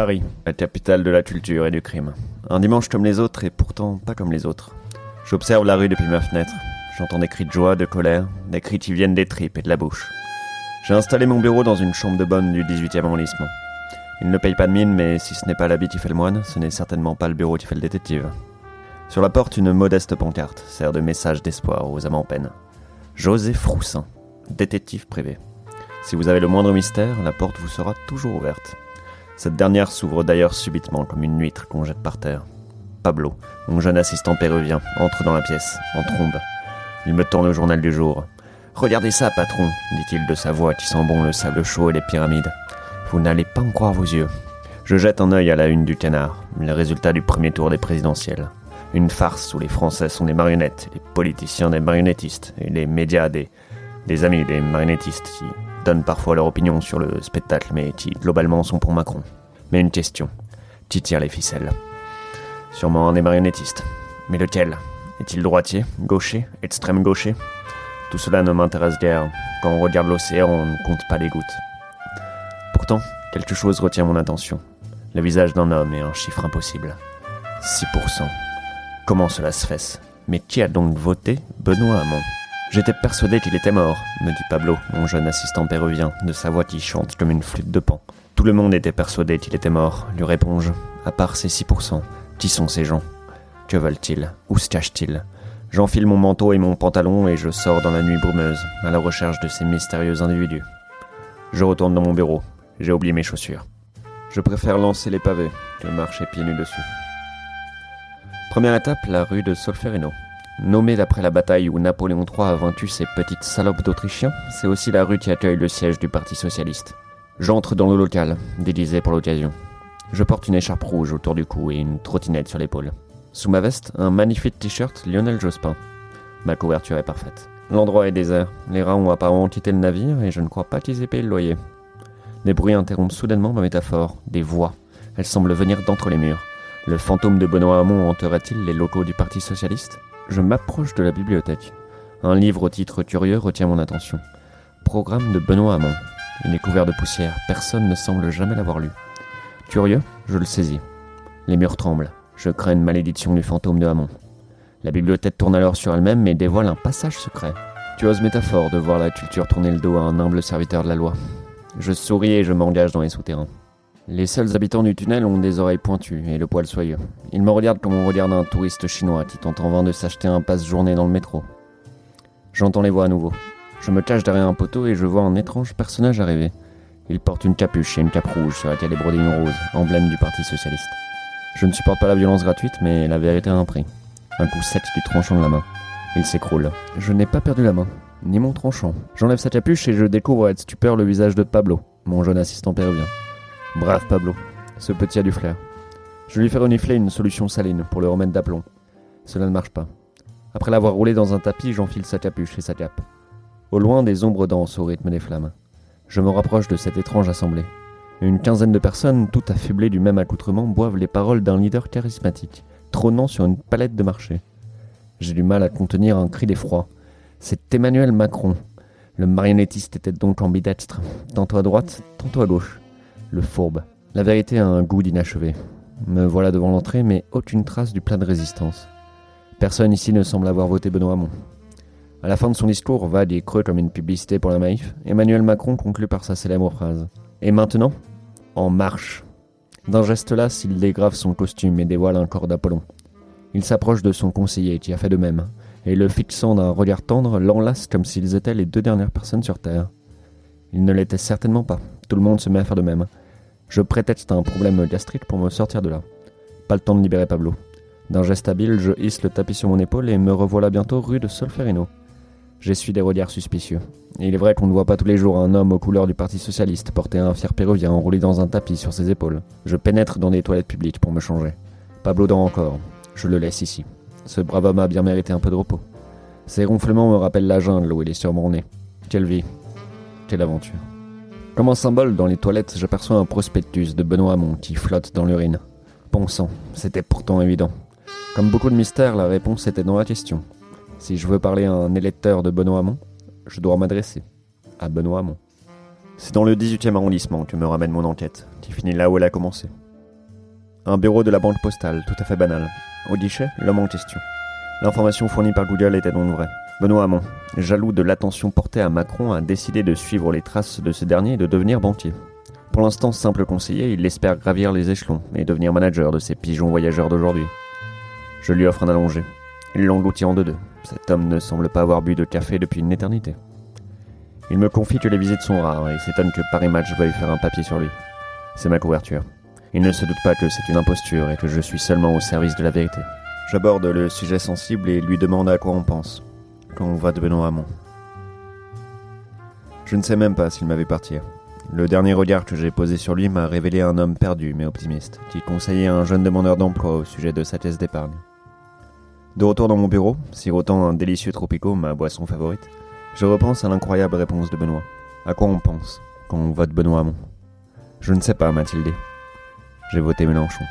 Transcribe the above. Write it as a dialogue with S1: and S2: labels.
S1: Paris, la capitale de la culture et du crime. Un dimanche comme les autres et pourtant pas comme les autres. J'observe la rue depuis ma fenêtre. J'entends des cris de joie, de colère, des cris qui viennent des tripes et de la bouche. J'ai installé mon bureau dans une chambre de bonne du 18e arrondissement. Il ne paye pas de mine, mais si ce n'est pas l'habit qui fait le moine, ce n'est certainement pas le bureau qui fait le détective. Sur la porte, une modeste pancarte sert de message d'espoir aux amants en peine. José Froussin, détective privé. Si vous avez le moindre mystère, la porte vous sera toujours ouverte. Cette dernière s'ouvre d'ailleurs subitement comme une huître qu'on jette par terre. Pablo, mon jeune assistant péruvien, entre dans la pièce, en trombe. Il me tourne le journal du jour. Regardez ça, patron, dit-il de sa voix qui sent bon le sable chaud et les pyramides. Vous n'allez pas en croire vos yeux. Je jette un œil à la une du canard, le résultat du premier tour des présidentielles. Une farce où les Français sont des marionnettes, les politiciens des marionnettistes, et les médias des, des amis des marionnettistes qui donnent parfois leur opinion sur le spectacle, mais qui globalement sont pour Macron. Mais une question. Qui tire les ficelles Sûrement un des marionnettistes. Mais lequel Est-il droitier, gaucher, extrême gaucher? Tout cela ne m'intéresse guère. Quand on regarde l'océan, on ne compte pas les gouttes. Pourtant, quelque chose retient mon attention. Le visage d'un homme et un chiffre impossible. 6%. Comment cela se fait? Mais qui a donc voté Benoît Hamon? J'étais persuadé qu'il était mort, me dit Pablo, mon jeune assistant péruvien, de sa voix qui chante comme une flûte de pan. Tout le monde était persuadé qu'il était mort, lui réponds-je, à part ces 6%. Qui sont ces gens? Que veulent-ils? Où se cachent-ils? J'enfile mon manteau et mon pantalon et je sors dans la nuit brumeuse, à la recherche de ces mystérieux individus. Je retourne dans mon bureau. J'ai oublié mes chaussures. Je préfère lancer les pavés que marcher pieds nus dessus. Première étape, la rue de Solferino. Nommée d'après la bataille où Napoléon III a vaincu ces petites salopes d'Autrichiens, c'est aussi la rue qui accueille le siège du Parti Socialiste. J'entre dans le local, déguisé pour l'occasion. Je porte une écharpe rouge autour du cou et une trottinette sur l'épaule. Sous ma veste, un magnifique t-shirt Lionel Jospin. Ma couverture est parfaite. L'endroit est désert. Les rats ont apparemment quitté le navire et je ne crois pas qu'ils aient payé le loyer. Des bruits interrompent soudainement ma métaphore. Des voix. Elles semblent venir d'entre les murs. Le fantôme de Benoît Hamon hanterait-il les locaux du Parti Socialiste? Je m'approche de la bibliothèque. Un livre au titre curieux retient mon attention. Programme de Benoît Hamon. Il est couvert de poussière. Personne ne semble jamais l'avoir lu. Curieux, je le saisis. Les murs tremblent. Je crains une malédiction du fantôme de Hamon. La bibliothèque tourne alors sur elle-même et dévoile un passage secret. Tu oses métaphore de voir la culture tourner le dos à un humble serviteur de la loi. Je souris et je m'engage dans les souterrains. Les seuls habitants du tunnel ont des oreilles pointues et le poil soyeux. Ils me regardent comme on regarde un touriste chinois qui tente en vain de s'acheter un passe-journée dans le métro. J'entends les voix à nouveau. Je me cache derrière un poteau et je vois un étrange personnage arriver. Il porte une capuche et une cape rouge sur laquelle est brodée une rose, emblème du Parti Socialiste. Je ne supporte pas la violence gratuite, mais la vérité a un prix. Un coup sec du tranchant de la main. Il s'écroule. Je n'ai pas perdu la main, ni mon tranchant. J'enlève sa capuche et je découvre avec stupeur le visage de Pablo, mon jeune assistant péruvien. Brave Pablo, ce petit a du flair. Je lui fais renifler une solution saline pour le remettre d'aplomb. Cela ne marche pas. Après l'avoir roulé dans un tapis, j'enfile sa capuche et sa cape. Au loin, des ombres dansent au rythme des flammes. Je me rapproche de cette étrange assemblée. Une quinzaine de personnes, toutes affublées du même accoutrement, boivent les paroles d'un leader charismatique, trônant sur une palette de marché. J'ai du mal à contenir un cri d'effroi. C'est Emmanuel Macron. Le marionnettiste était donc ambidextre, tantôt à droite, tantôt à gauche. Le fourbe. La vérité a un goût d'inachevé. Me voilà devant l'entrée, mais aucune trace du plat de résistance. Personne ici ne semble avoir voté Benoît Hamon. À la fin de son discours, vague et creux comme une publicité pour la Maïf, Emmanuel Macron conclut par sa célèbre phrase Et maintenant En marche D'un geste là, s'il dégrave son costume et dévoile un corps d'Apollon. Il s'approche de son conseiller qui a fait de même, et le fixant d'un regard tendre, l'enlace comme s'ils étaient les deux dernières personnes sur Terre. Il ne l'était certainement pas. Tout le monde se met à faire de même. Je prétexte un problème gastrique pour me sortir de là. Pas le temps de libérer Pablo. D'un geste habile, je hisse le tapis sur mon épaule et me revoilà bientôt rue de Solferino. J'essuie des regards suspicieux. Il est vrai qu'on ne voit pas tous les jours un homme aux couleurs du Parti Socialiste porter un fier péruvien enroulé dans un tapis sur ses épaules. Je pénètre dans des toilettes publiques pour me changer. Pablo dort encore. Je le laisse ici. Ce brave homme a bien mérité un peu de repos. Ses ronflements me rappellent la jungle où il est surmonné. Quelle vie. Quelle aventure. Comme un symbole, dans les toilettes, j'aperçois un prospectus de Benoît Hamon qui flotte dans l'urine. Bon sang, c'était pourtant évident. Comme beaucoup de mystères, la réponse était dans la question. Si je veux parler à un électeur de Benoît Hamon, je dois m'adresser à Benoît Hamon. C'est dans le 18e arrondissement que me ramène mon enquête, qui finit là où elle a commencé. Un bureau de la banque postale, tout à fait banal. Au guichet, l'homme en question. L'information fournie par Google était donc vraie. Benoît Hamon, jaloux de l'attention portée à Macron, a décidé de suivre les traces de ce dernier et de devenir banquier. Pour l'instant simple conseiller, il espère gravir les échelons et devenir manager de ces pigeons voyageurs d'aujourd'hui. Je lui offre un allongé. Il l'engloutit en deux-deux. Cet homme ne semble pas avoir bu de café depuis une éternité. Il me confie que les visites sont rares et s'étonne que Paris Match veuille faire un papier sur lui. C'est ma couverture. Il ne se doute pas que c'est une imposture et que je suis seulement au service de la vérité. J'aborde le sujet sensible et lui demande à quoi on pense quand on va de Benoît Hamon. Je ne sais même pas s'il m'avait partir. Le dernier regard que j'ai posé sur lui m'a révélé un homme perdu mais optimiste, qui conseillait un jeune demandeur d'emploi au sujet de sa caisse d'épargne. De retour dans mon bureau, sirotant un délicieux tropico, ma boisson favorite, je repense à l'incroyable réponse de Benoît. À quoi on pense quand on vote Benoît Hamon? Je ne sais pas, m'a-t-il dit. J'ai voté Mélenchon.